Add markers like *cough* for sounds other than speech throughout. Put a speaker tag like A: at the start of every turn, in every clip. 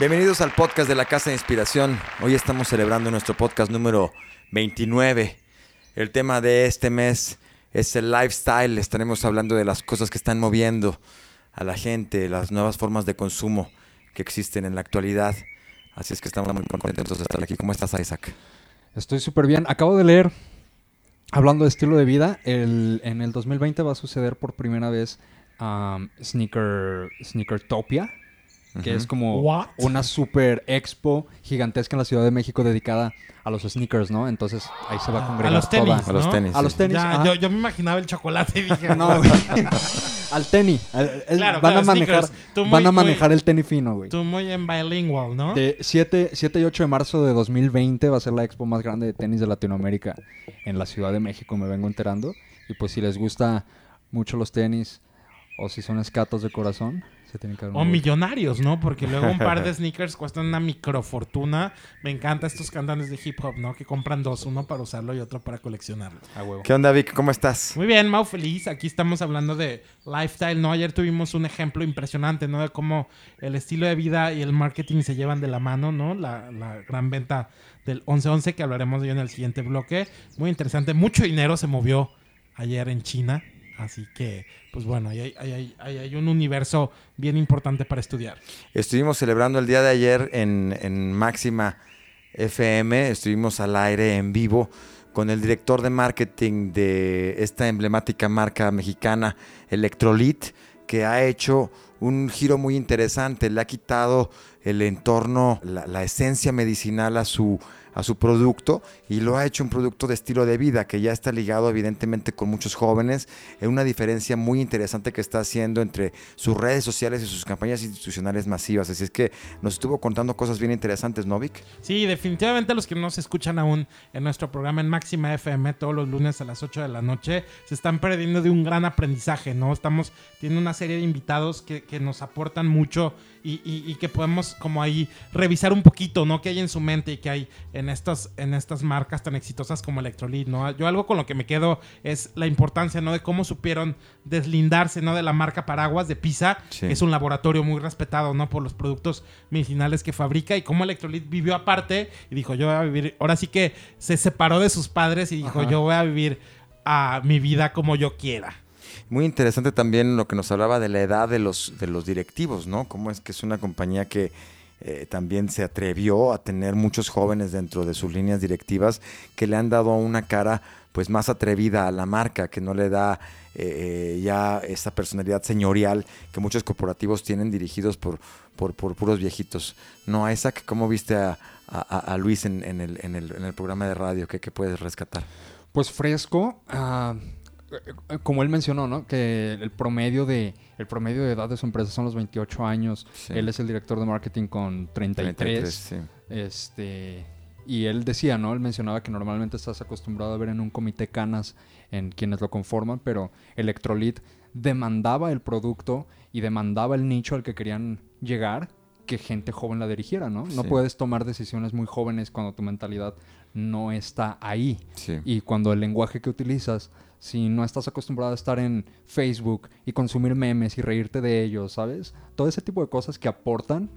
A: Bienvenidos al podcast de la Casa de Inspiración. Hoy estamos celebrando nuestro podcast número 29. El tema de este mes es el lifestyle. Estaremos hablando de las cosas que están moviendo a la gente, las nuevas formas de consumo que existen en la actualidad. Así es que estamos muy contentos de estar aquí. ¿Cómo estás, Isaac?
B: Estoy súper bien. Acabo de leer, hablando de estilo de vida, el, en el 2020 va a suceder por primera vez um, Sneaker, Sneakertopia, que es como
C: What?
B: una super expo gigantesca en la Ciudad de México dedicada a los sneakers, ¿no? Entonces ahí se va a congregar
C: los tenis,
B: toda-
A: A los
C: ¿no?
A: tenis.
B: A los tenis.
C: Ya, yo, yo me imaginaba el chocolate y dije,
B: No, güey. *laughs* al tenis. Al- el-
C: Claro,
B: van
C: claro,
B: a manejar,
C: muy-
B: van a
C: muy-
B: manejar el tenis fino, güey.
C: tú muy en bilingual, ¿no?
B: De 7, 7 y 8 de marzo de 2020 va a ser la expo más grande de tenis de Latinoamérica en la Ciudad de México, me vengo enterando. Y pues si les gusta mucho los tenis o si son escatos de corazón, se tienen que dar
C: O
B: vuelta.
C: millonarios, ¿no? Porque luego un par de sneakers cuestan una microfortuna. Me encanta estos cantantes de hip hop, ¿no? Que compran dos, uno para usarlo y otro para coleccionarlo.
B: A huevo.
A: ¿Qué onda, Vic? ¿Cómo estás?
C: Muy bien, Mau, feliz. Aquí estamos hablando de lifestyle, ¿no? Ayer tuvimos un ejemplo impresionante, ¿no? De cómo el estilo de vida y el marketing se llevan de la mano, ¿no? La, la gran venta del 11-11 que hablaremos de ello en el siguiente bloque. Muy interesante. Mucho dinero se movió ayer en China. Así que, pues bueno, ahí hay, un universo bien importante para estudiar.
A: Estuvimos celebrando el día de ayer en, Máxima FM. Estuvimos al aire en vivo con el director de marketing de esta emblemática marca mexicana, Electrolit, que ha hecho un giro muy interesante. Le ha quitado el entorno, la esencia medicinal a su, a su producto y lo ha hecho un producto de estilo de vida que ya está ligado evidentemente con muchos jóvenes. Es una diferencia muy interesante que está haciendo entre sus redes sociales y sus campañas institucionales masivas. Así es que nos estuvo contando cosas bien interesantes, ¿no, Vic?
C: Sí, definitivamente los que no se escuchan aún en nuestro programa en Máxima FM todos los lunes a las 8 de la noche se están perdiendo de un gran aprendizaje, ¿no? Estamos teniendo una serie de invitados que, que nos aportan mucho y, y- y que podemos como ahí revisar un poquito, ¿no? Que hay en su mente y que hay en estas, en estas marcas tan exitosas como Electrolit, ¿no? Yo algo con lo que me quedo es la importancia, ¿no? De cómo supieron deslindarse, ¿no? De la marca Paraguas de Pisa,
A: Sí.
C: que es un laboratorio muy respetado, ¿no? Por los productos medicinales que fabrica y cómo Electrolit vivió aparte y dijo, yo voy a vivir, ahora sí que se separó de sus padres y dijo,
B: Ajá.
C: yo voy a vivir a mi vida como yo quiera.
A: Muy interesante también lo que nos hablaba de la edad de los, de los directivos, ¿no? Cómo es que es una compañía que eh, también se atrevió a tener muchos jóvenes dentro de sus líneas directivas que le han dado una cara pues más atrevida a la marca, que no le da eh, eh, ya esa personalidad señorial que muchos corporativos tienen dirigidos por, por, por puros viejitos. No, Isaac, ¿cómo viste a, a- Luis en, en el, en, el, en el programa de radio? ¿Qué, qué puedes rescatar?
B: Pues fresco, ah, como él mencionó, ¿no? Que el promedio de el promedio de edad de su empresa son los 28 años.
A: Sí.
B: Él es el director de marketing con 33.
A: 33, sí.
B: Este, y él decía, ¿no? Él mencionaba que normalmente estás acostumbrado a ver en un comité canas en quienes lo conforman, pero Electrolit demandaba el producto y demandaba el nicho al que querían llegar que gente joven la dirigiera, ¿no? No
A: Sí.
B: puedes tomar decisiones muy jóvenes cuando tu mentalidad no está ahí.
A: Sí.
B: Y cuando el lenguaje que utilizas, si no estás acostumbrado a estar en Facebook y consumir memes y reírte de ellos, ¿sabes? Todo ese tipo de cosas que aportan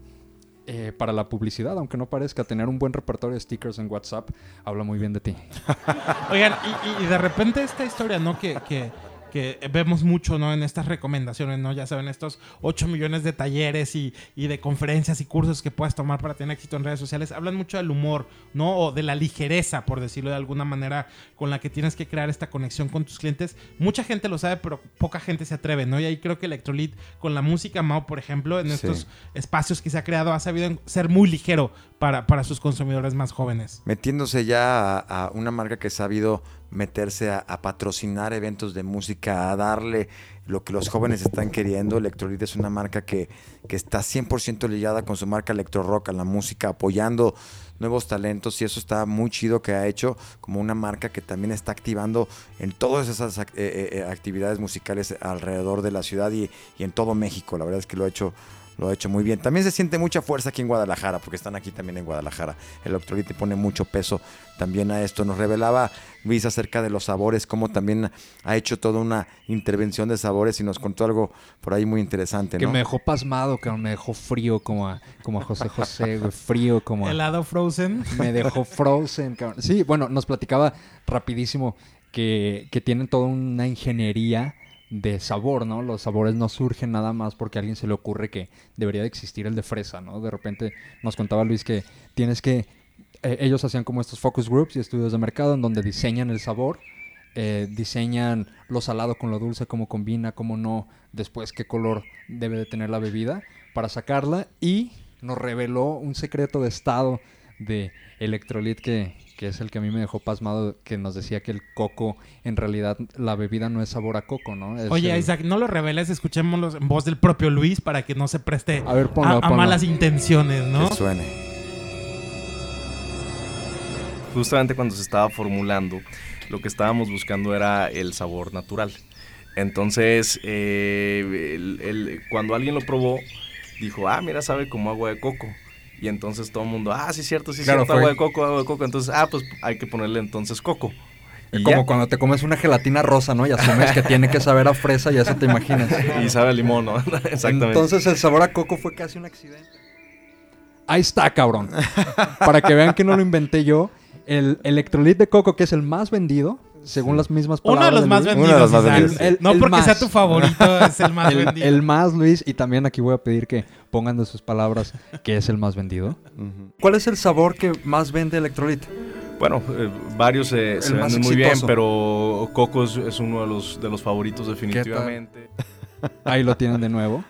B: eh, para la publicidad, aunque no parezca tener un buen repertorio de stickers en WhatsApp, habla muy bien de ti. *laughs*
C: Oigan, y, y- de repente esta historia, ¿no? Que, que, que vemos mucho, ¿no? En estas recomendaciones, ¿no? Ya saben, estos 8 millones de talleres y, y de conferencias y cursos que puedas tomar para tener éxito en redes sociales, hablan mucho del humor, ¿no? O de la ligereza, por decirlo de alguna manera, con la que tienes que crear esta conexión con tus clientes. Mucha gente lo sabe, pero poca gente se atreve, ¿no? Y ahí creo que Electrolit, con la música Mao, por ejemplo, en
A: Sí.
C: estos espacios que se ha creado, ha sabido ser muy ligero para, para sus consumidores más jóvenes.
A: metiéndose ya a, a una marca que ha sabido meterse a, a patrocinar eventos de música, a darle lo que los jóvenes están queriendo. Electrolit es una marca que, que está 100% ligada con su marca Electro Rock, a la música, apoyando nuevos talentos y eso está muy chido que ha hecho como una marca que también está activando en todas esas ac- eh, eh, actividades musicales alrededor de la ciudad y, y en todo México. La verdad es que lo ha hecho lo ha hecho muy bien. También se siente mucha fuerza aquí en Guadalajara, porque están aquí también en Guadalajara. El Electrolit le pone mucho peso también a esto. Nos revelaba Luis acerca de los sabores, cómo también ha hecho toda una intervención de sabores y nos contó algo por ahí muy interesante,
B: Que me dejó pasmado, que me dejó frío como a, como a José José, frío como a...
C: Helado Frozen.
B: Me dejó *laughs* frozen, cabrón. Sí, bueno, nos platicaba rapidísimo que, que tienen toda una ingeniería de sabor, ¿no? Los sabores no surgen nada más porque a alguien se le ocurre que debería de existir el de fresa, ¿no? De repente nos contaba Luis que tienes que... eh, ellos hacían como estos focus groups y estudios de mercado en donde diseñan el sabor, eh, diseñan lo salado con lo dulce, cómo combina, cómo no, después qué color debe de tener la bebida para sacarla y nos reveló un secreto de estado de Electrolit que, que es el que a mí me dejó pasmado, que nos decía que el coco, en realidad la bebida no es sabor a coco, ¿no? Es
C: Oye,
B: el-
C: Isaac, no lo reveles, escuchémoslo en voz del propio Luis para que no se preste
B: A ver, ponlo,
C: a, a
B: ponlo.
C: malas intenciones, ¿no?
A: Que suene.
D: justamente cuando se estaba formulando, lo que estábamos buscando era el sabor natural. Entonces, eh, el- el- cuando alguien lo probó, dijo, ah, mira, sabe como agua de coco. Y entonces todo el mundo, ah, sí, cierto, sí,
B: Claro,
D: cierto,
B: fue-
D: agua de coco, agua de coco. Entonces, ah, pues hay que ponerle entonces coco.
B: Es como
D: ya.
B: cuando te comes una gelatina rosa, ¿no? Y asumes que tiene que saber a fresa y eso te imaginas. *laughs*
D: Y sabe a limón, ¿no? *laughs* Exactamente.
B: Entonces el sabor a coco fue casi un accidente. Ahí está, cabrón. Para que vean que no lo inventé yo. El electrolit de coco, que es el más vendido, según las mismas
C: Uno
B: palabras.
C: de los más
B: Luis.
C: vendidos.
A: Uno de los más
C: Isaac.
A: vendidos.
B: El-
C: no
B: el
C: porque
B: más.
C: sea tu favorito, es el más *laughs*
B: El,
C: vendido.
B: el más, Luis, y también aquí voy a pedir que pongan de sus palabras que es el más vendido. ¿Cuál es el sabor que más vende Electrolit?
D: Bueno, eh, varios eh, se venden muy bien, pero coco es, es uno de los, de los favoritos definitivamente. *laughs*
B: Ahí lo tienen de nuevo.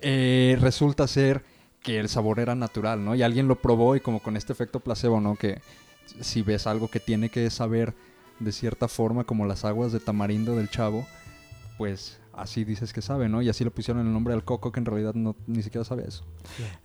B: Eh, resulta ser que el sabor era natural, ¿no? Y alguien lo probó y como con este efecto placebo, ¿no? Que si ves algo que tiene que saber de cierta forma, como las aguas de tamarindo del chavo, pues así dices que sabe, ¿no? Y así le pusieron el nombre al coco que en realidad no, ni siquiera sabe eso.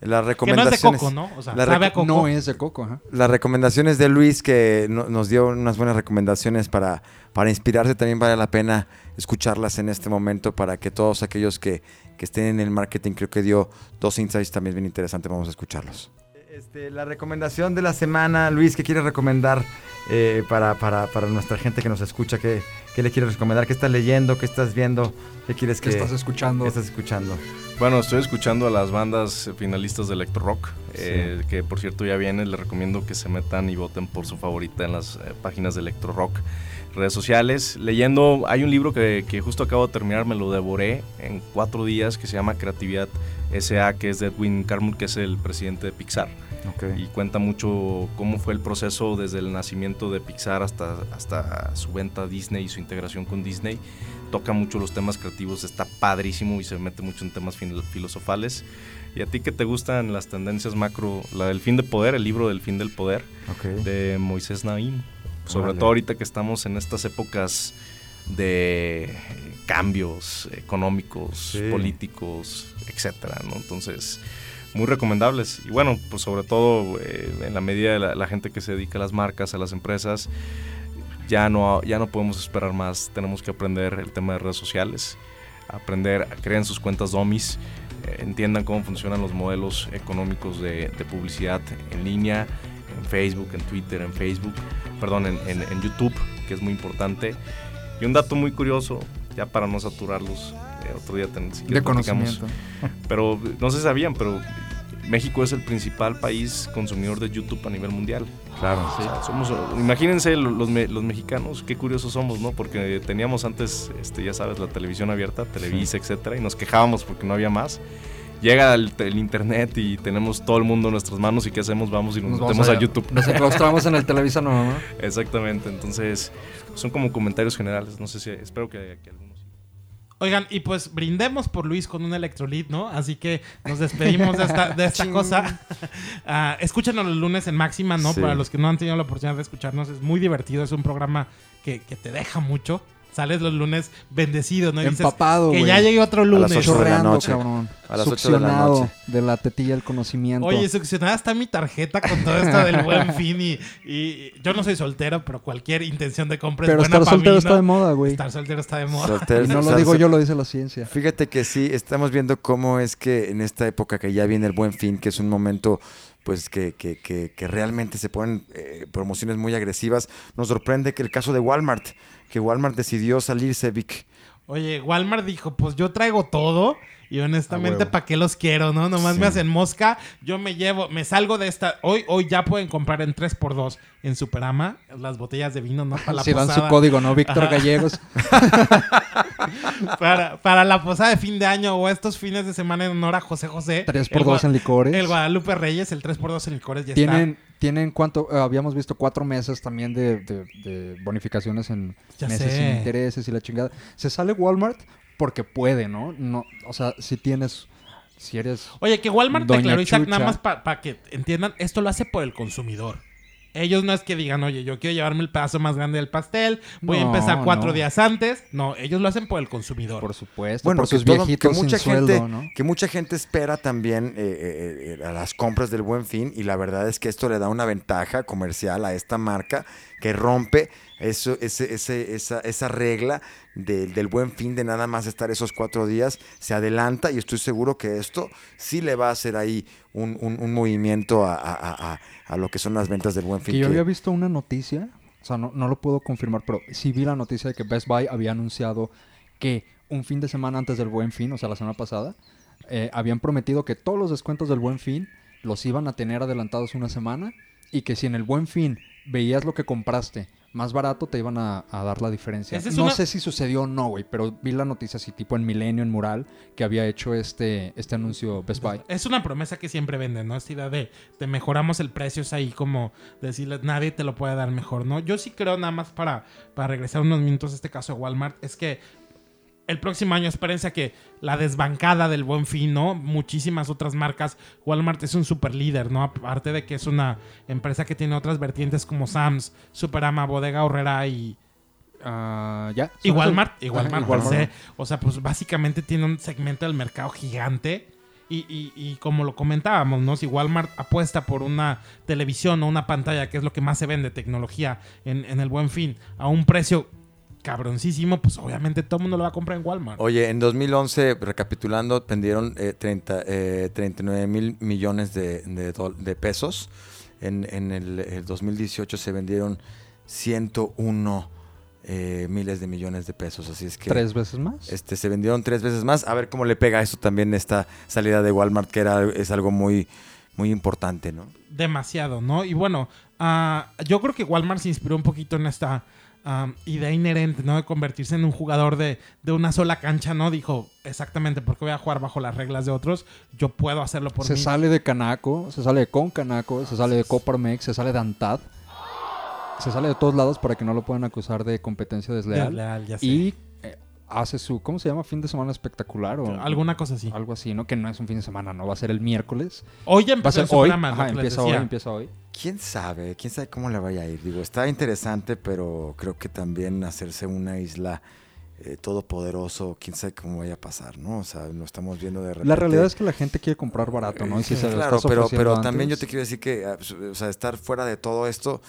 A: Las
C: que no es de
A: recomendaciones.
C: coco, ¿no? O sea,
A: la
C: sabe a
A: reco-
C: coco.
B: No es de coco.
A: Las recomendaciones de Luis, que no- nos dio unas buenas recomendaciones para, para inspirarse, también vale la pena escucharlas en este momento para que todos aquellos que, que estén en el marketing, creo que dio dos insights también bien interesantes, vamos a escucharlos. Este, la recomendación de la semana, Luis, ¿qué quieres recomendar eh, para, para, para nuestra gente que nos escucha? ¿Qué, qué le quieres recomendar? ¿Qué estás leyendo? ¿Qué estás viendo? ¿Qué quieres
B: Que estás escuchando.
A: qué estás escuchando?
D: Bueno, estoy escuchando a las bandas finalistas de Electro Rock, eh, que por cierto ya vienen. Les recomiendo que se metan y voten por su favorita en las eh, páginas de Electro Rock, redes sociales. Leyendo, hay un libro que, que justo acabo de terminar, me lo devoré en cuatro días, que se llama Creatividad S.A., que es de Edwin Carmel, que es el presidente de Pixar. Y cuenta mucho cómo fue el proceso desde el nacimiento de Pixar hasta, hasta su venta a Disney y su integración con Disney. Toca mucho los temas creativos, está padrísimo y se mete mucho en temas filosofales. ¿Y a ti que te gustan las tendencias macro? La del fin de poder, el libro del fin del poder de Moisés Naim. Sobre
A: Órale.
D: todo ahorita que estamos en estas épocas de cambios económicos,
A: Sí.
D: políticos, etcétera, ¿no? Entonces, muy recomendables. Y bueno, pues sobre todo eh, en la medida de la, la gente que se dedica a las marcas, a las empresas, ya no, ya no podemos esperar más. Tenemos que aprender el tema de redes sociales, aprender a crear sus cuentas domis, eh, entiendan cómo funcionan los modelos económicos de, de publicidad en línea, en Facebook, en Twitter, en Facebook, perdón, en, en- en YouTube, que es muy importante. Y un dato muy curioso, ya para no saturarlos, eh, otro día ten- si
B: De conocimiento. *laughs*
D: Pero no se sabían, pero México es el principal país consumidor de YouTube a nivel mundial.
A: Claro.
D: O sea, somos, imagínense lo- los, los mexicanos, qué curiosos somos, ¿no? Porque teníamos antes, este, ya sabes, la televisión abierta, Televisa, etcétera, y nos quejábamos porque no había más. Llega el, el internet y tenemos todo el mundo en nuestras manos y ¿qué hacemos? Vamos y nos, metemos a. YouTube.
B: Nos *laughs* enclaustramos en el Televisa no, ¿no?
D: Exactamente, entonces son como comentarios generales, no sé si, espero que, que algunos...
C: Oigan, y pues brindemos por Luis con un electrolit, ¿no? Así que nos despedimos de esta, de esta *laughs* cosa. *laughs* Ah, escúchenos los lunes en Máxima, ¿no?
A: Sí.
C: Para los que no han tenido la oportunidad de escucharnos, es muy divertido. Es un programa que, que te deja mucho. Sales los lunes bendecido, ¿no? Y dices
B: Empapado,
C: que
B: güey.
C: ya llegue otro
A: las
C: lunes.
A: ocho de la
B: Chorreando,
A: noche.
B: cabrón.
A: A las de la
B: Succionado
A: noche.
B: de la tetilla del conocimiento.
C: Oye, succionada está mi tarjeta con todo esto del *laughs* buen fin y, y yo no soy soltero, pero cualquier intención de compra
B: pero
C: es buena
B: estar soltero
C: mí,
B: está de moda, güey.
C: Estar soltero está de moda.
A: Soltero-
B: Y no lo digo yo, lo dice la ciencia.
A: Fíjate que sí, estamos viendo cómo es que en esta época que ya viene el buen fin, que es un momento pues que, que, que, que realmente se ponen eh, promociones muy agresivas, nos sorprende que el caso de Walmart, que Walmart decidió salirse, Vic,
C: Oye, Walmart dijo, pues yo traigo todo. Y honestamente,
B: huevo.
C: ¿para qué los quiero, no? Nomás
A: Sí.
C: me hacen mosca. Yo me llevo, me salgo de esta. Hoy, hoy ya pueden comprar en 3x2 en Superama las botellas de vino, ¿no? Para la
B: Si dan su código, ¿no? Víctor. Gallegos. *laughs* *laughs*
C: Para, para la posada de fin de año o estos fines de semana en honor a José José.
B: 3
C: El
B: por 2
C: Gua-
B: en licores.
C: El Guadalupe Reyes, el 3x2 en licores ya
B: Tienen,
C: está.
B: tienen cuánto, eh, habíamos visto cuatro meses también de, de- de bonificaciones en
C: Ya
B: meses
C: sé.
B: sin intereses y la chingada. Se sale Walmart porque puede, ¿no? No, o sea, si tienes, si eres
C: Oye, que Walmart declaró Isaac nada más para que entiendan, esto lo hace por el consumidor. Ellos no es que digan, oye, yo quiero llevarme el pedazo más grande del pastel, voy a empezar cuatro
B: no.
C: días antes. No, ellos lo hacen por el consumidor.
B: por supuesto,
A: Bueno,
B: por sus
A: todo-
B: viejitos
A: que mucha
B: sin
A: gente,
B: sueldo, ¿no?
A: que mucha gente espera también eh, eh, eh, a las compras del Buen Fin y la verdad es que esto le da una ventaja comercial a esta marca que rompe eso, ese, ese- esa, esa regla del- del Buen Fin de nada más estar esos cuatro días, se adelanta y estoy seguro que esto sí le va a hacer ahí un, un- un movimiento a, a- a- a- a lo que son las ventas del Buen Fin.
B: Que yo había visto una noticia, o sea, no, no lo puedo confirmar, pero sí vi la noticia de que Best Buy había anunciado que un fin de semana antes del Buen Fin, o sea, la semana pasada, eh, habían prometido que todos los descuentos del Buen Fin los iban a tener adelantados una semana y que si en el Buen Fin veías lo que compraste más barato, te iban a, a dar la diferencia.
C: Es
B: no
C: una-
B: sé si sucedió o no, güey, pero vi la noticia así tipo en Milenio, en Mural, que había hecho este, este anuncio Best Buy.
C: Es una promesa que siempre venden, ¿no? Esta idea de te mejoramos el precio, es ahí como decirles, nadie te lo puede dar mejor, ¿no? Yo sí creo nada más para, para regresar unos minutos a este caso de Walmart, es que el próximo año espérense a que la desbancada del buen fin, ¿no? Muchísimas otras marcas. Walmart es un super líder, ¿no? Aparte de que es una empresa que tiene otras vertientes como Sam's, Superama, Bodega Horrera y,
B: Ah, ya.
C: y Walmart, y
B: Ajá,
C: Walmart. O sea, pues básicamente tiene un segmento del mercado gigante. Y, y- y como lo comentábamos, ¿no? Si Walmart apuesta por una televisión o una pantalla, que es lo que más se vende, tecnología, en, en el buen fin, a un precio cabroncísimo, pues obviamente todo el mundo lo va a comprar en Walmart.
A: Oye, en 2011, recapitulando, vendieron eh, 30, eh, 39 mil millones de, de pesos. En, en el, el 2018 se vendieron 101 eh, miles de millones de pesos. Así es que
B: ¿Tres veces más?
A: este, se vendieron tres veces más. A ver cómo le pega eso también esta salida de Walmart, que era, es algo muy, muy importante, ¿no?
C: demasiado, ¿no? Y bueno, ah, yo creo que Walmart se inspiró un poquito en esta ah, idea inherente, ¿no? De convertirse en un jugador de, de una sola cancha, ¿no? Dijo, exactamente, porque voy a jugar bajo las reglas de otros, yo puedo hacerlo por
B: se
C: mí.
B: sale de Canaco, se sale de Con Canaco, se sale de Coparmex, se sale de Antad. Se sale de todos lados para que no lo puedan acusar de competencia desleal.
C: Desleal, ya sé.
B: Y hace su, ¿cómo se llama? Fin de semana espectacular o
C: Alguna cosa así.
B: algo así, ¿no? Que no es un fin de semana, no va a ser el miércoles.
C: Hoy ya
B: Va a
C: empezó
B: ser
C: el
B: hoy. Ajá, empieza hoy, empieza hoy.
A: ¿Quién sabe? ¿Quién sabe cómo le vaya a ir? Digo, está interesante, pero creo que también hacerse una isla eh, todopoderoso, quién sabe cómo vaya a pasar, ¿no? O sea, lo estamos viendo de repente.
B: La realidad es que la gente quiere comprar barato, ¿no? Y si
A: Sí,
B: se lo
A: claro,
B: estás
A: pero, pero
B: antes-
A: también yo te quiero decir que, ah, o sea, estar fuera de todo esto,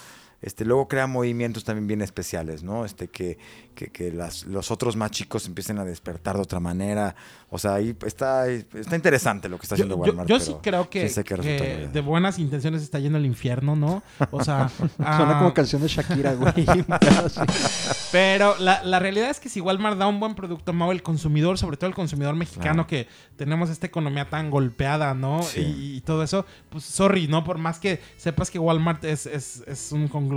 A: este, luego crea movimientos también bien especiales, ¿no? Este, que, que, que las, los otros más chicos empiecen a despertar de otra manera. O sea, ahí está, está interesante lo que está haciendo
C: yo-
A: Walmart.
C: yo
A: pero
C: sí creo que, de buenas intenciones está yendo al infierno, ¿no? O sea, *laughs*
B: Suena
C: ah,
B: como canción de Shakira, güey. *laughs*
C: Pero la, la realidad es que si Walmart da un buen producto, Mau, el consumidor, sobre todo el consumidor mexicano, que tenemos esta economía tan golpeada, ¿no?
A: Sí.
C: Y, y todo eso, pues sorry, ¿no? Por más que sepas que Walmart es, es, es un conglomerado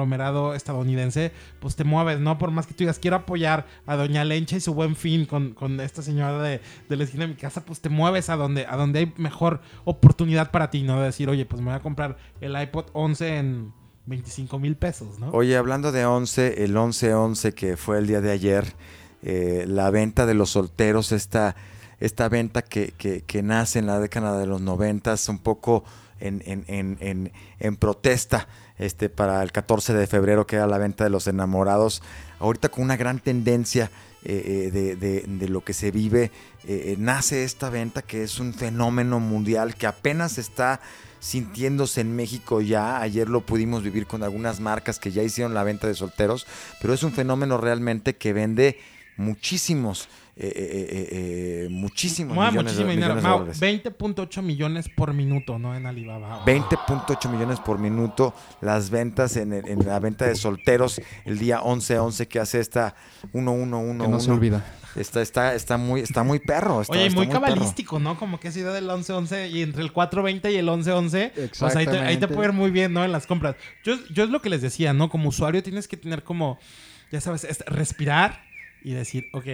C: estadounidense, pues te mueves, ¿no? Por más que tú digas, quiero apoyar a Doña Lencha y su buen fin con, con esta señora de, de la esquina de mi casa, pues te mueves a donde, a donde hay mejor oportunidad para ti, ¿no? De decir, oye, pues me voy a comprar el iPod 11 en 25 mil pesos, ¿no?
A: Oye, hablando de 11, el 11-11 que fue el día de ayer, eh, la venta de los solteros, esta, esta venta que, que- nace en la década de los 90, un poco en- en- en- en protesta este, para el 14 de febrero, que era la venta de los enamorados, ahorita con una gran tendencia eh, eh, de, de- lo que se vive, eh, nace esta venta que es un fenómeno mundial que apenas está sintiéndose en México ya. Ayer lo pudimos vivir con algunas marcas que ya hicieron la venta de solteros, pero es un fenómeno realmente que vende muchísimos, eh, eh, eh, eh, muchísimos
C: Mueve
A: millones, de,
C: muchísimo dinero.
A: millones de
C: Mau,
A: dólares.
C: 20.8 millones por minuto, ¿no? En Alibaba.
A: 20.8 millones por minuto las ventas en, el- en la venta de solteros el día 11-11 que hace esta 1111.
B: Que no se olvida.
A: Está, está, está muy, está muy perro. Está,
C: Oye,
A: está
C: muy
A: perro.
C: cabalístico, ¿no? Como que ha sido del 11-11 y entre el 4-20 y el 11-11. O sea, ahí te, ahí te puede ir muy bien, ¿no? En las compras. Yo, yo es lo que les decía, ¿no? Como usuario tienes que tener como, ya sabes, es- respirar y decir, ok,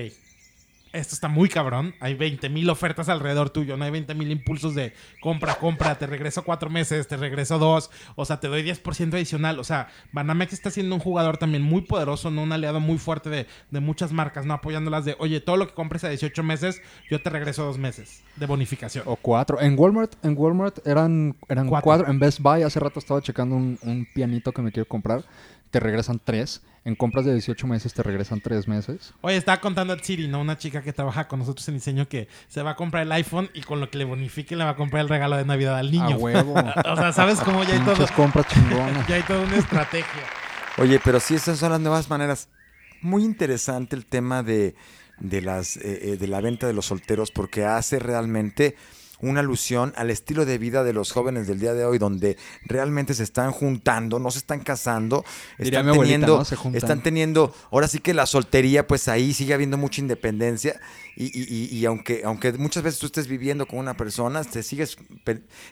C: esto está muy cabrón. Hay 20 mil ofertas alrededor tuyo, no hay 20 mil impulsos de compra, compra, te regreso cuatro meses, te regreso dos, o sea, te doy 10% adicional. O sea, Banamex está siendo un jugador también muy poderoso, ¿no? Un aliado muy fuerte de, de muchas marcas, ¿no? Apoyándolas de, oye, todo lo que compres a 18 meses, yo te regreso dos meses de bonificación.
B: O cuatro. En Walmart, en Walmart eran, eran
C: Cuatro.
B: cuatro. En Best Buy hace rato estaba checando un, un pianito que me quiero comprar. Te regresan tres. En compras de 18 meses te regresan tres meses.
C: Oye, estaba contando a Siri, ¿no? Una chica que trabaja con nosotros en diseño que se va a comprar el iPhone y con lo que le bonifique le va a comprar el regalo de Navidad al niño.
B: A huevo. *laughs*
C: o sea, ¿sabes cómo ya hay todo?
B: Compras chingonas. *laughs*
C: Ya hay toda una estrategia.
A: Oye, pero sí, esas son las nuevas maneras. Muy interesante el tema de, de, las, eh, eh, de la venta de los solteros porque hace realmente una alusión al estilo de vida de los jóvenes del día de hoy, donde realmente se están juntando, no se están casando, están
B: abuelita,
A: teniendo,
B: ¿no? Se juntan.
A: están teniendo, ahora sí que la soltería, pues ahí sigue habiendo mucha independencia y, y- y- aunque, aunque muchas veces tú estés viviendo con una persona, te sigues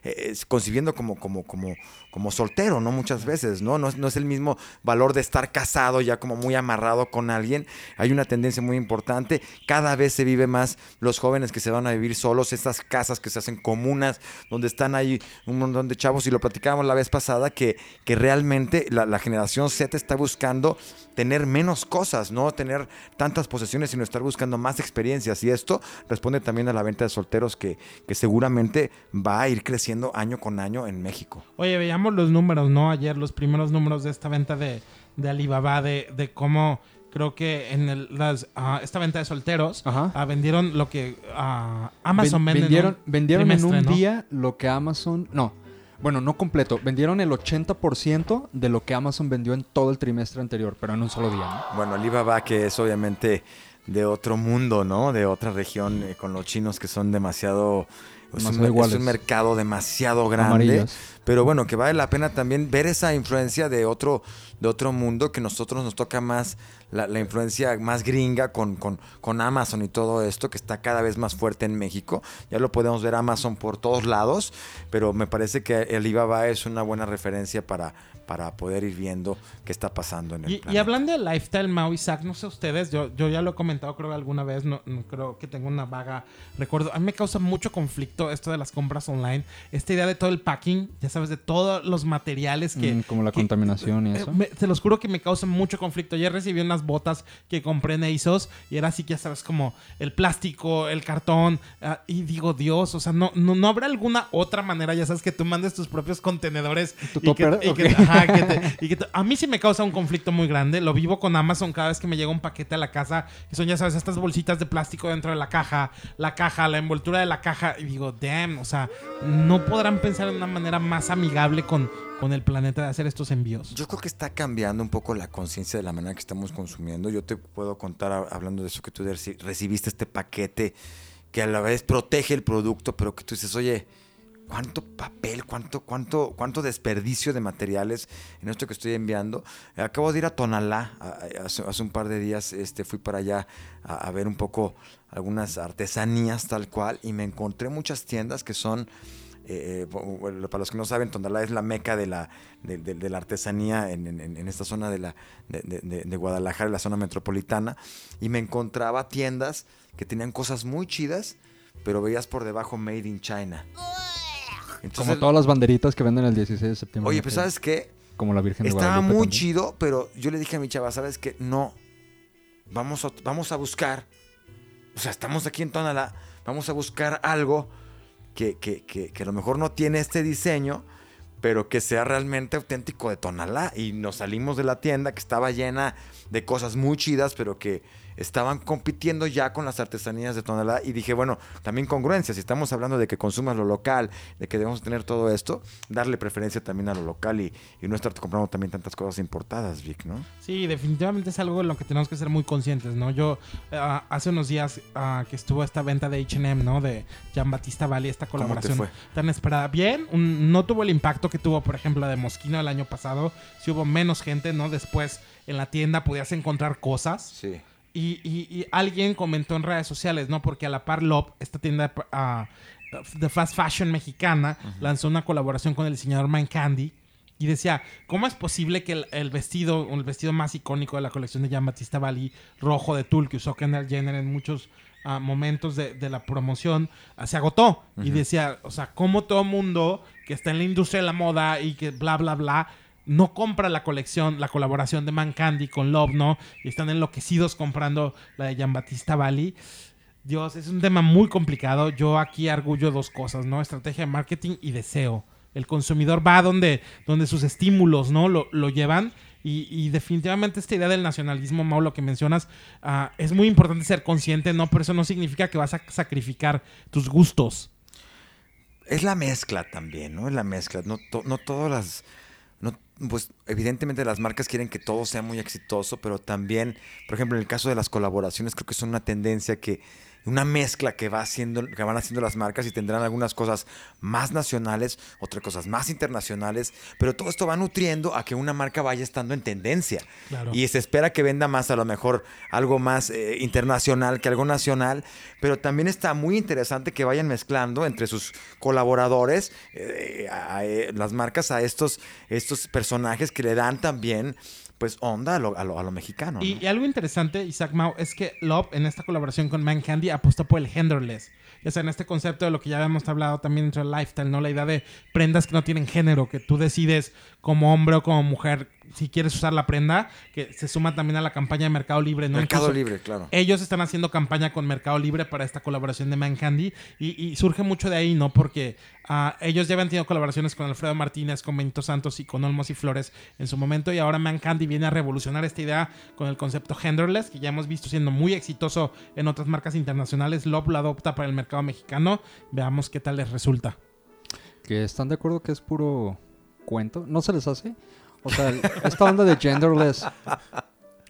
A: eh, concibiendo como, como, como, como soltero, ¿no? Muchas veces, ¿no? ¿no? es- No es el mismo valor de estar casado ya como muy amarrado con alguien. Hay una tendencia muy importante. Cada vez se vive más los jóvenes que se van a vivir solos, estas casas que se hacen comunas, donde están ahí un montón de chavos, y lo platicábamos la vez pasada, que, que realmente la, la generación Z está buscando tener menos cosas, no tener tantas posesiones, sino estar buscando más experiencias. Y esto responde también a la venta de solteros que, que seguramente va a ir creciendo año con año en México.
C: Oye, veíamos los números, ¿no? Ayer, los primeros números de esta venta de, de Alibaba, de, de cómo creo que en el- las, ah, esta venta de solteros ah, vendieron lo que ah, Amazon
B: Ven-
C: vende en
B: vendieron
C: un
B: vendieron en un
C: ¿no?
B: día lo que Amazon. No. Bueno, no completo. Vendieron el 80% de lo que Amazon vendió en todo el trimestre anterior, pero en un solo día, ¿no?
A: Bueno, Alibaba que es obviamente de otro mundo, ¿no? De otra región, eh, con los chinos que son demasiado... Es un,
B: Demasiado
A: mer- es
B: iguales.
A: un mercado demasiado grande.
B: Amarillos.
A: Pero bueno, que vale la pena también ver esa influencia de otro, de otro mundo, que nosotros nos toca más la, la influencia más gringa con, con, con Amazon y todo esto, que está cada vez más fuerte en México. Ya lo podemos ver Amazon por todos lados, pero me parece que el Alibaba es una buena referencia para, para poder ir viendo qué está pasando en el
C: Y, y hablando de lifestyle, y Zach, no sé ustedes, yo, yo ya lo he comentado creo alguna vez, no, no creo que tengo una vaga recuerdo. A mí me causa mucho conflicto esto de las compras online, esta idea de todo el packing, ya sabes, de todos los materiales que...
B: Mm, como la
C: que-
B: contaminación y
C: eh,
B: eso.
C: me- te los juro que me causa mucho conflicto. Ayer recibí unas botas que compré en ASOS y era así que ya sabes como el plástico, el cartón ah, y digo, Dios, o sea, no, no, no habrá alguna otra manera, ya sabes, que tú mandes tus propios contenedores
B: ¿Tu
C: y que,
B: topper?
C: y que-
B: Ok.
C: ajá, que te- y que te- a mí sí me causa un conflicto muy grande. Lo vivo con Amazon cada vez que me llega un paquete a la casa. Que son, ya sabes, estas bolsitas de plástico dentro de la caja. La caja, la envoltura de la caja. Y digo, damn, o sea, no podrán pensar en una manera más amigable con, con el planeta de hacer estos envíos.
A: Yo creo que está cambiando un poco la conciencia de la manera que estamos consumiendo. Yo te puedo contar, hablando de eso, que tú reci- recibiste este paquete que a la vez protege el producto, pero que tú dices, oye, ¿cuánto papel, cuánto, cuánto, cuánto desperdicio de materiales en esto que estoy enviando? Acabo de ir a Tonalá hace un par de días, este, fui para allá a, a ver un poco algunas artesanías tal cual y me encontré muchas tiendas que son... Eh, para los que no saben, Tonalá es la meca de la, de, de- de la artesanía en, en- en esta zona de, la, de, Guadalajara, la zona metropolitana, y me encontraba tiendas que tenían cosas muy chidas, pero veías por debajo Made in China. Entonces,
B: Como todas las banderitas que venden el 16 de septiembre.
A: oye, pues ¿sabes qué?
B: Como la Virgen de
A: Estaba
B: Guadalupe
A: muy
B: también.
A: chido, pero yo le dije a mi chava, ¿sabes qué? No, vamos a, vamos a buscar, o sea, estamos aquí en Tonalá, vamos a buscar algo que, que, que, a lo mejor no tiene este diseño, pero que sea realmente auténtico de Tonalá. Y nos salimos de la tienda que estaba llena de cosas muy chidas, pero que estaban compitiendo ya con las artesanías de Tonalá. Y dije, bueno, también congruencia. Si estamos hablando de que consumas lo local, de que debemos tener todo esto, darle preferencia también a lo local y, y no estar comprando también tantas cosas importadas, Vic, ¿no?
C: Sí, definitivamente es algo en lo que tenemos que ser muy conscientes, ¿no? Yo ah, hace unos días ah, que estuvo esta venta de H&M, ¿no? De Jean Batista Valley, esta
A: ¿Cómo te
C: colaboración
A: fue?
C: tan esperada. Bien, un- no tuvo el impacto que tuvo, por ejemplo, la de Mosquino el año pasado. Sí hubo menos gente, ¿no? Después en la tienda podías encontrar cosas.
A: Sí.
C: Y, y- y alguien comentó en redes sociales, ¿no? Porque a la par Love, esta tienda de, ah, de fast fashion mexicana, lanzó una colaboración con el diseñador Man Candy. Y decía, ¿cómo es posible que el, el vestido, el vestido más icónico de la colección de Jean Battista Bali, rojo de tul, que usó Kendall Jenner en muchos ah, momentos de, de la promoción, ah, se agotó? Y decía, o sea, ¿cómo todo mundo que está en la industria de la moda y que bla, bla, bla, no compra la colección, la colaboración de Man Candy con Love, ¿no? Y están enloquecidos comprando la de Jean Battista Bali. Dios, es un tema muy complicado. Yo aquí arguyo dos cosas, ¿no? Estrategia de marketing y deseo. El consumidor va donde, donde sus estímulos, ¿no? Lo, lo llevan. Y, definitivamente esta idea del nacionalismo, Mau, lo que mencionas, ah, es muy importante ser consciente, ¿no? Pero eso no significa que vas a sacrificar tus gustos.
A: Es la mezcla también, ¿no? Es la mezcla. No, no todas las. Pues evidentemente las marcas quieren que todo sea muy exitoso, pero también, por ejemplo, en el caso de las colaboraciones, creo que es una tendencia que. Una mezcla que, va haciendo, que van haciendo las marcas y tendrán algunas cosas más nacionales, otras cosas más internacionales, pero todo esto va nutriendo a que una marca vaya estando en tendencia.
C: Claro.
A: Y se espera que venda más, a lo mejor algo más eh, internacional que algo nacional, pero también está muy interesante que vayan mezclando entre sus colaboradores eh, a- eh, las marcas a estos, estos personajes que le dan también pues onda a lo, a lo- a lo mexicano.
C: Y,
A: ¿no?
C: y algo interesante, Isaac Mau, es que Love en esta colaboración con Man Candy apostó por el genderless. O sea, en este concepto de lo que ya habíamos hablado también dentro del lifestyle, ¿no? La idea de prendas que no tienen género, que tú decides como hombre o como mujer si quieres usar la prenda, que se suma también a la campaña de Mercado Libre, ¿no?
A: Mercado
C: Incluso-
A: Libre, claro.
C: ellos están haciendo campaña con Mercado Libre para esta colaboración de Man Candy y, y surge mucho de ahí, ¿no? Porque ah, ellos ya habían tenido colaboraciones con Alfredo Martínez, con Benito Santos y con Olmos y Flores en su momento y ahora Man Candy viene a revolucionar esta idea con el concepto genderless que ya hemos visto siendo muy exitoso en otras marcas internacionales. Love lo adopta para el mercado mexicano. Veamos qué tal les resulta.
B: Que están de acuerdo que es puro cuento. ¿No se les hace? O sea, esta onda de genderless.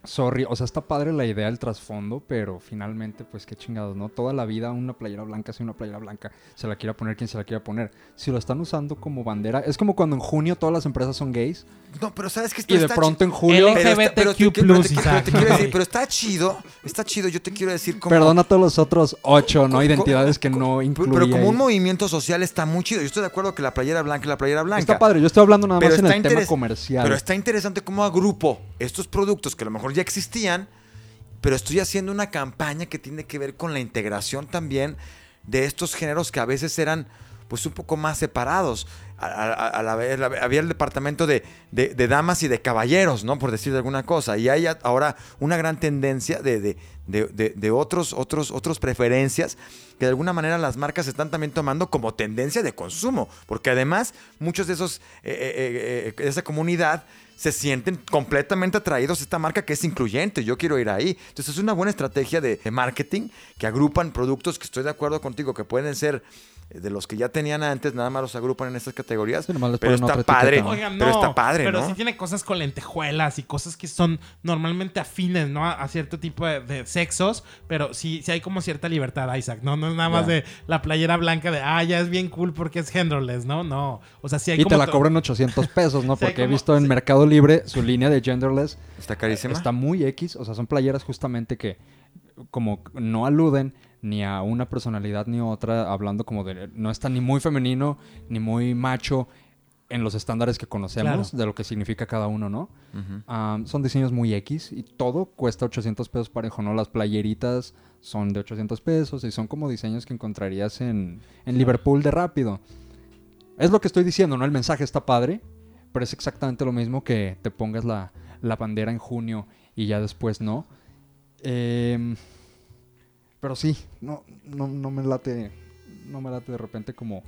B: Sorry, o sea, está padre la idea, el trasfondo, pero finalmente, pues qué chingados, ¿no? Toda la vida una playera blanca, si una playera blanca, se la quiera poner quien se la quiera poner. Si lo están usando como bandera, es como cuando en junio todas las empresas son gays
A: No, pero sabes que esto
B: y de
A: está
B: pronto en
C: El-
B: julio...
A: Pero está- pero te-
C: LGBTQ+,
A: pero te- pero
C: Isaac.
A: te quiero decir, pero está chido, está chido, yo te quiero decir como...
B: Perdona a todos los otros ocho, ¿no?
A: co-
B: Identidades que
A: co-
B: no incluyen.
A: Pero como un movimiento social está muy chido. Yo estoy de acuerdo que la playera blanca es la playera blanca.
B: Está padre, yo estoy hablando nada más en el
A: está
B: tema comercial.
A: Pero está interesante cómo agrupo estos productos que a lo mejor ya existían, pero estoy haciendo una campaña que tiene que ver con la integración también de estos géneros que a veces eran pues un poco más separados. Había el departamento de, damas y de caballeros, ¿no? Por decir alguna cosa. Y hay ahora una gran tendencia de, de- otros, otros, otros preferencias que de alguna manera las marcas están también tomando como tendencia de consumo. Porque además muchos de esos, eh, eh, eh, de esa comunidad se sienten completamente atraídos a esta marca que es incluyente. Yo quiero ir ahí. Entonces es una buena estrategia de, marketing que agrupan productos que estoy de acuerdo contigo que pueden ser eh, de los que ya tenían antes, nada más los agrupan en estas categorías.
B: Sí, nomás les
A: pero está padre.
B: etiqueta.
C: Oigan,
A: pero
C: no,
A: está padre,
C: pero
A: ¿no?
C: sí tiene cosas con lentejuelas y cosas que son normalmente afines, ¿no? A, a cierto tipo de, de sexos, pero sí, sí hay como cierta libertad, Isaac, ¿no? No es nada más de la playera blanca de, ah, ya es bien cool porque es genderless, ¿no? No. O sea, sí hay
B: Y
C: como...
B: te la cobran 800 *laughs* pesos, ¿no?
C: Sí,
B: Porque he visto en
C: sí.
B: Mercado Libre su línea de genderless
A: Está carísima.
B: está muy X. O sea, son playeras justamente que como no aluden ni a una personalidad ni a otra, hablando como de... No está ni muy femenino ni muy macho en los estándares que conocemos
C: Claro.
B: de lo que significa cada uno, ¿no? Son diseños muy X y todo cuesta 800 pesos parejo, ¿no? Las playeritas son de 800 pesos y son como diseños que encontrarías en, en Liverpool de rápido. Es lo que estoy diciendo, ¿no? El mensaje está padre, pero es exactamente lo mismo que te pongas la, la bandera en junio y ya después no. Em, pero sí, no, no, no me late, no me late de repente como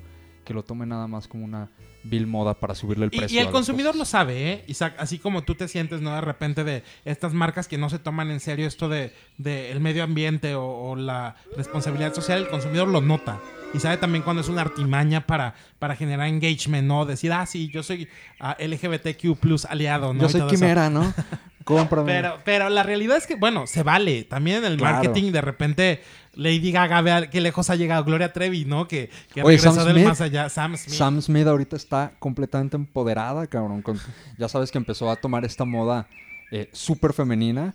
B: que lo tome nada más como una vil moda para subirle el precio.
C: y el consumidor lo sabe, ¿eh? Isaac, así como tú te sientes, ¿no? De repente de estas marcas que no se toman en serio esto de, de el medio ambiente o, o la responsabilidad social, el consumidor lo nota. Y sabe también cuando es una artimaña para, para generar engagement, ¿no? Decir, ah, sí, yo soy ah, LGBTQ plus aliado, ¿no?
B: Yo soy
C: todo eso.
B: quimera, ¿no? *laughs* Cómprame.
C: Pero, pero la realidad es que, bueno, se vale. También en el
B: Claro.
C: marketing, de repente, Lady Gaga, vea qué lejos ha llegado Gloria Trevi, ¿no? Que, que
B: Oye,
C: regresó
B: Sam
C: del
B: Smith.
C: más allá. Sam Smith.
B: Sam Smith ahorita está completamente empoderada, cabrón. con- ya sabes que empezó a tomar esta moda eh, súper femenina.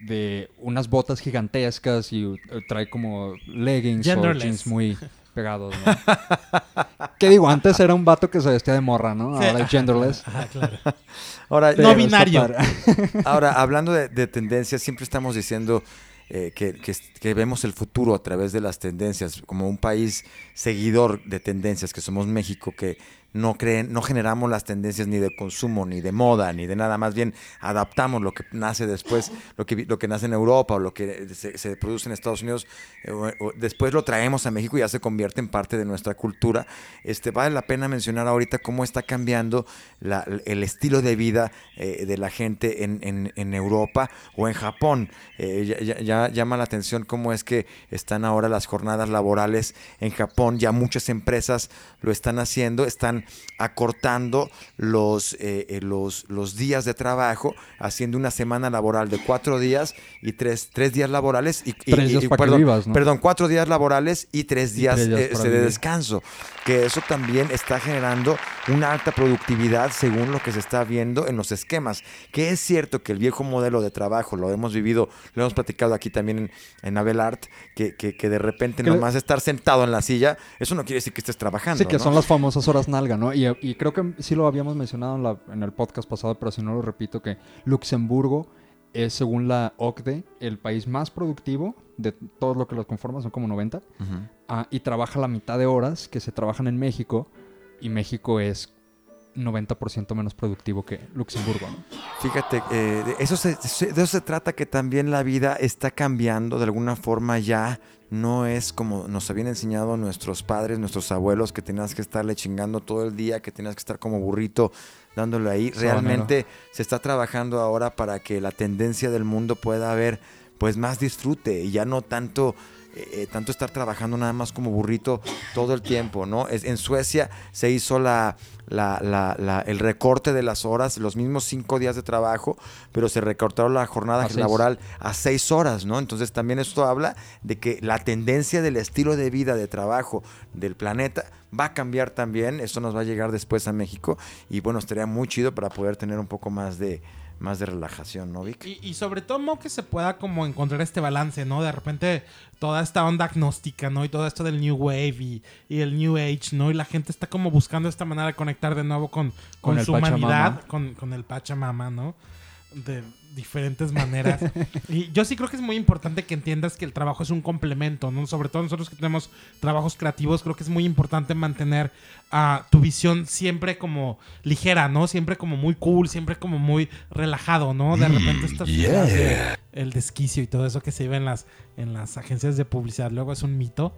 B: de unas botas gigantescas y uh, trae como leggings o jeans muy pegados, ¿no? *laughs* ¿Qué digo? Antes era un vato que se vestía de morra, ¿no?
C: Sí,
B: Ahora es genderless.
C: Ajá, *laughs* claro. *laughs*
A: Ahora,
C: No
B: está
C: binario.
A: Ahora, hablando de, de tendencias, siempre estamos diciendo eh, que, que- que vemos el futuro a través de las tendencias, como un país seguidor de tendencias, que somos México, que no creen, no generamos las tendencias ni de consumo, ni de moda, ni de nada, más bien adaptamos lo que nace después, lo que, lo que nace en Europa o lo que se, produce en Estados Unidos, eh, o- después lo traemos a México y ya se convierte en parte de nuestra cultura. Este, vale la pena mencionar ahorita cómo está cambiando la- el estilo de vida eh, de la gente en, en- en Europa o en Japón. Eh, ya- ya llama la atención cómo es que están ahora las jornadas laborales en Japón. Ya muchas empresas lo están haciendo, están acortando los, eh, eh, los, los días de trabajo, haciendo una semana laboral de cuatro días y tres, tres días laborales. Y, y-
B: Tres días
A: y- perdón,
B: vivas, ¿no?
A: perdón, cuatro días laborales y tres
B: Y
A: días,
B: tres días
A: eh, de
B: vivir.
A: descanso. Que eso también está generando una alta productividad según lo que se está viendo en los esquemas. Que es cierto que el viejo modelo de trabajo lo hemos vivido, lo hemos platicado aquí también en, en Abelart, que, que, que de repente nomás estar sentado en la silla, eso no quiere decir que estés trabajando.
B: Sí, que
A: ¿no?
B: son las famosas horas Y, y creo que sí lo habíamos mencionado en, la- en el podcast pasado, pero si no lo repito, que Luxemburgo es, según la OCDE, el país más productivo de todo lo que lo conforma, son como 90,
A: Ujú.
B: ah, y trabaja la mitad de horas que se trabajan en México, y México es 90% menos productivo que Luxemburgo, ¿no?
A: Fíjate, eh, de, eso se, se- de eso se trata que también la vida está cambiando de alguna forma ya. No es como nos habían enseñado nuestros padres, nuestros abuelos, que tenías que estarle chingando todo el día, que tenías que estar como burrito dándole ahí.
B: Sabanero.
A: Realmente se está trabajando ahora para que la tendencia del mundo pueda haber pues más disfrute y ya no tanto eh, eh, tanto estar trabajando nada más como burrito todo el tiempo, ¿no? Es, en Suecia se hizo la, la- la- la- el recorte de las horas, los mismos cinco días de trabajo, pero se recortaron la jornada
B: A seis.
A: laboral a seis horas, ¿no? Entonces también esto habla de que la tendencia del estilo de vida, de trabajo del planeta va a cambiar también, esto nos va a llegar después a México y bueno, estaría muy chido para poder tener un poco más de, más de relajación, ¿no, Vic?
C: Y, y sobre todo Mo, que se pueda como encontrar este balance, ¿no? De repente toda esta onda agnóstica, ¿no? Y todo esto del New Wave y, y el New Age, ¿no? Y la gente está como buscando esta manera de conectar de nuevo con, con, su humanidad, con, con el Pachamama, ¿no? De diferentes maneras. y yo sí creo que es muy importante que entiendas que el trabajo es un complemento, ¿no? Sobre todo nosotros que tenemos trabajos creativos, creo que es muy importante mantener ah, tu visión siempre como ligera, ¿no? Siempre como muy cool, siempre como muy relajado, ¿no? De repente estas de el desquicio y todo eso que se ve en las, en las agencias de publicidad, luego es un mito.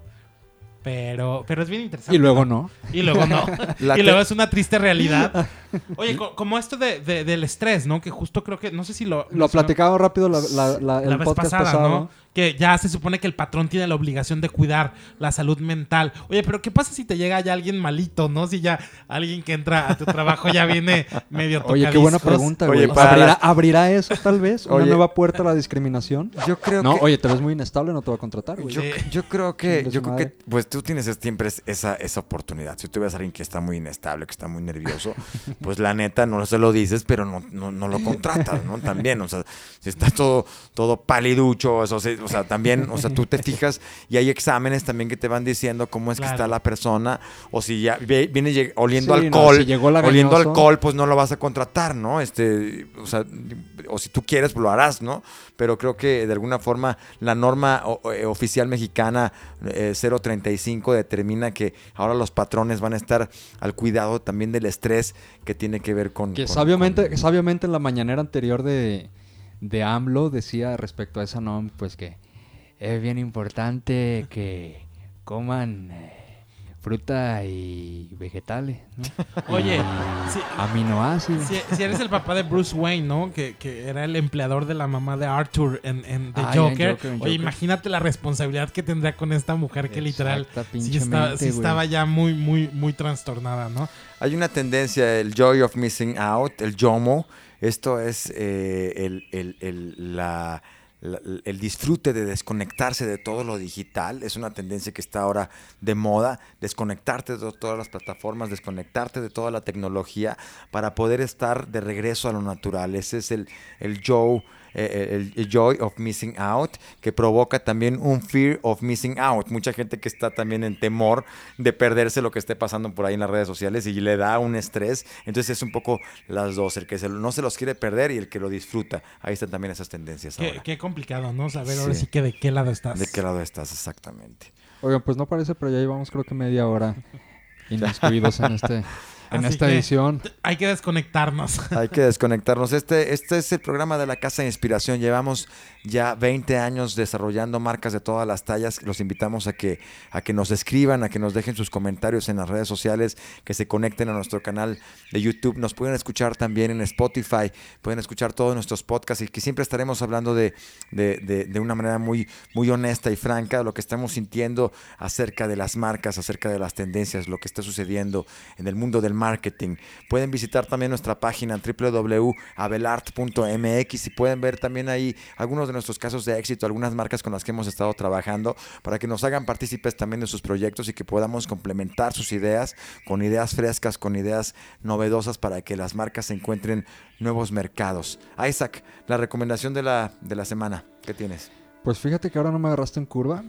C: Pero, pero es bien interesante.
B: Y luego
C: ¿no? Y luego no. *laughs* Y luego es una triste realidad. *laughs* Oye, co- como esto de, de- del estrés, ¿no? Que justo creo que, no sé si lo...
B: Lo platicaba rápido la, la- la- el
C: vez
B: podcast
C: pasada,
B: pasado.
C: ¿no? Que ya se supone que el patrón tiene la obligación de cuidar la salud mental. Oye, pero ¿qué pasa si te llega ya alguien malito, no? Si ya alguien que entra a tu trabajo ya viene medio
B: Oye, qué buena
C: tocadiscos.
B: pregunta,
A: Oye,
B: güey.
A: para
B: ¿Abrirá, abrirá eso tal vez? ¿Una
A: Oye.
B: nueva puerta a la discriminación?
A: Yo creo
B: No,
A: que...
B: oye, te ves muy inestable, no te voy a contratar, güey.
A: Yo, yo creo que, yo creo que, pues tú tienes siempre es- esa, esa oportunidad. Si tú ves a alguien que está muy inestable, que está muy nervioso, *laughs* pues la neta no se lo dices, pero no, no, no lo contratas, ¿no? También, o sea, si está todo, todo paliducho, eso, sí, o sea, también, o sea, tú te fijas y hay exámenes también que te van diciendo cómo es que está la persona, o si ya viene oliendo
B: Sí, no,
A: alcohol,
B: si llegó lagañoso.
A: oliendo alcohol, pues no lo vas a contratar, ¿no? Este, o sea, o si tú quieres, pues lo harás, ¿no? Pero creo que de alguna forma la norma o- eh, oficial mexicana eh, 035 determina que ahora los patrones van a estar al cuidado también del estrés que tiene que ver con...
B: Que
A: con-
B: sabiamente,
A: con-
B: sabiamente en la mañanera anterior de, de AMLO decía respecto a esa norma, pues que es bien importante que coman eh, fruta y vegetales, ¿no? *laughs*
C: Oye,
B: Y
C: si,
B: aminoácidos.
C: si- si eres el papá de Bruce Wayne, ¿no? Que, que era el empleador de la mamá de Arthur en, en The
B: Ah, ya, en
C: Joker.
B: Joker, en
C: Oye,
B: Joker.
C: imagínate la responsabilidad que tendría con esta mujer que literal sí, está- estaba ya muy, muy, muy trastornada, ¿no?
A: Hay una tendencia, el joy of missing out, el JOMO. Esto es eh, el, el- el- la- el disfrute de desconectarse de todo lo digital. Es una tendencia que está ahora de moda, desconectarte de to- todas las plataformas, desconectarte de toda la tecnología para poder estar de regreso a lo natural. Ese es el, el Joe. Eh, el, joy of missing out, que provoca también un fear of missing out. Mucha gente que está también en temor de perderse lo que esté pasando por ahí en las redes sociales y le da un estrés. Entonces es un poco las dos, el que no se los quiere perder y el que lo disfruta. Ahí están también esas tendencias.
C: Qué, qué complicado, ¿no? Saber ahora sí que de qué lado estás.
A: De qué lado estás, exactamente.
B: Oigan, pues no parece, pero ya llevamos creo que media hora *laughs* inmiscuidos en este en esta edición.
C: Hay que desconectarnos. *laughs*
A: Hay que desconectarnos. Este, este es el programa de la Casa de Inspiración. Llevamos ya 20 años desarrollando marcas de todas las tallas. Los invitamos a que, a que nos escriban, a que nos dejen sus comentarios en las redes sociales, que se conecten a nuestro canal de YouTube. Nos pueden escuchar también en Spotify, pueden escuchar todos nuestros podcasts y que siempre estaremos hablando de, de, una manera muy, muy honesta y franca lo que estamos sintiendo acerca de las marcas, acerca de las tendencias, lo que está sucediendo en el mundo del marketing. Pueden visitar también nuestra página www.abelart.mx y pueden ver también ahí algunos de nuestros casos de éxito, algunas marcas con las que hemos estado trabajando, para que nos hagan partícipes también de sus proyectos y que podamos complementar sus ideas con ideas frescas, con ideas novedosas para que las marcas encuentren nuevos mercados. Isaac, la recomendación de la, de la semana, ¿qué tienes?
B: Pues fíjate que ahora no me agarraste en curva.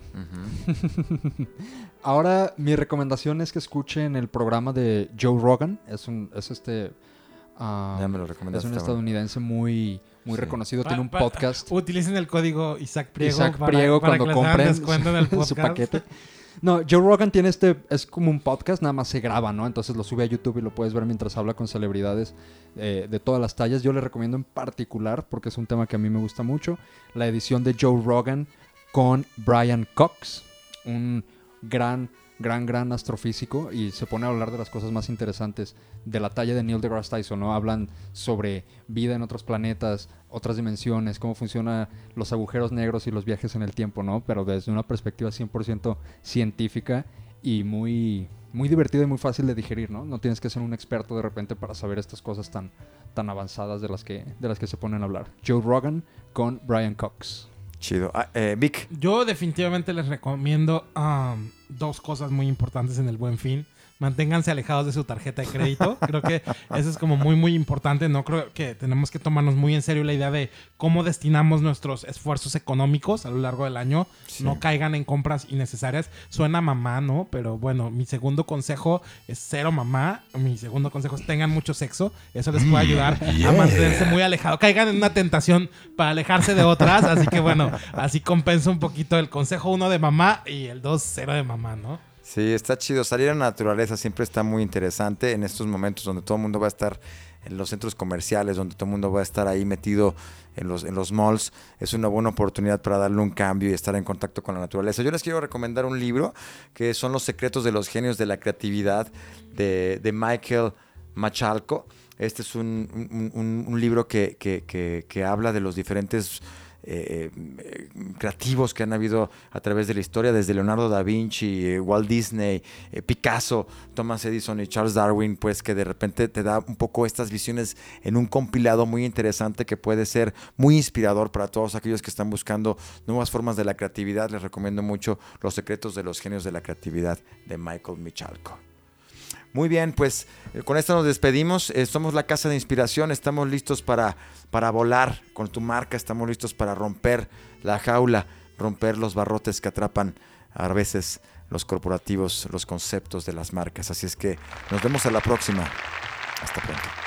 B: *laughs* ahora mi recomendación es que escuchen el programa de Joe Rogan. Es un, es este.
A: ya me lo
B: es un estadounidense muy, muy reconocido, tiene un podcast. *laughs*
C: utilicen el código Isaac Priego,
B: Isaac Priego cuando compren *laughs* su paquete. No, Joe Rogan tiene este, es como un podcast, nada más se graba, ¿no? Entonces lo sube a YouTube y lo puedes ver mientras habla con celebridades eh, de todas las tallas. Yo le recomiendo en particular, porque es un tema que a mí me gusta mucho, la edición de Joe Rogan con Brian Cox, un gran gran, gran astrofísico y se pone a hablar de las cosas más interesantes de la talla de Neil deGrasse Tyson, ¿no? Hablan sobre vida en otros planetas, otras dimensiones, cómo funcionan los agujeros negros y los viajes en el tiempo, ¿no? Pero desde una perspectiva 100% científica y muy, muy divertida y muy fácil de digerir, ¿no? No tienes que ser un experto de repente para saber estas cosas tan, tan avanzadas de las, que, de las que se ponen a hablar. Joe Rogan con Brian Cox.
A: Chido. Ah, eh, Vic.
C: Yo definitivamente les recomiendo um, dos cosas muy importantes en el buen fin manténganse alejados de su tarjeta de crédito. Creo que eso es como muy, muy importante. No creo que tenemos que tomarnos muy en serio la idea de cómo destinamos nuestros esfuerzos económicos a lo largo del año. No caigan en compras innecesarias. Suena mamá, ¿no? Pero bueno, mi segundo consejo es cero mamá. Mi segundo consejo es tengan mucho sexo. Eso les puede ayudar a mantenerse muy alejados. Caigan en una tentación para alejarse de otras. Así que bueno, así compensa un poquito el consejo uno de mamá y el dos cero de mamá, ¿no?
A: Sí, está chido. Salir a la naturaleza siempre está muy interesante en estos momentos donde todo el mundo va a estar en los centros comerciales, donde todo el mundo va a estar ahí metido en los, en los malls. Es una buena oportunidad para darle un cambio y estar en contacto con la naturaleza. Yo les quiero recomendar un libro que son Los secretos de los genios de la creatividad de, de Michael Machalco. Este es un, un, libro que, que, que, que habla de los diferentes eh, eh, creativos que han habido a través de la historia, desde Leonardo da Vinci, eh, Walt Disney, Picasso, Thomas Edison y Charles Darwin, pues que de repente te da un poco estas visiones en un compilado muy interesante que puede ser muy inspirador para todos aquellos que están buscando nuevas formas de la creatividad. Les recomiendo mucho Los secretos de los genios de la creatividad de Michael Michalco. Muy bien, pues con esto nos despedimos. somos la Casa de Inspiración, estamos listos para para volar con tu marca, estamos listos para romper la jaula, romper los barrotes que atrapan a veces los corporativos, los conceptos de las marcas. Así es que nos vemos a la próxima. Hasta pronto.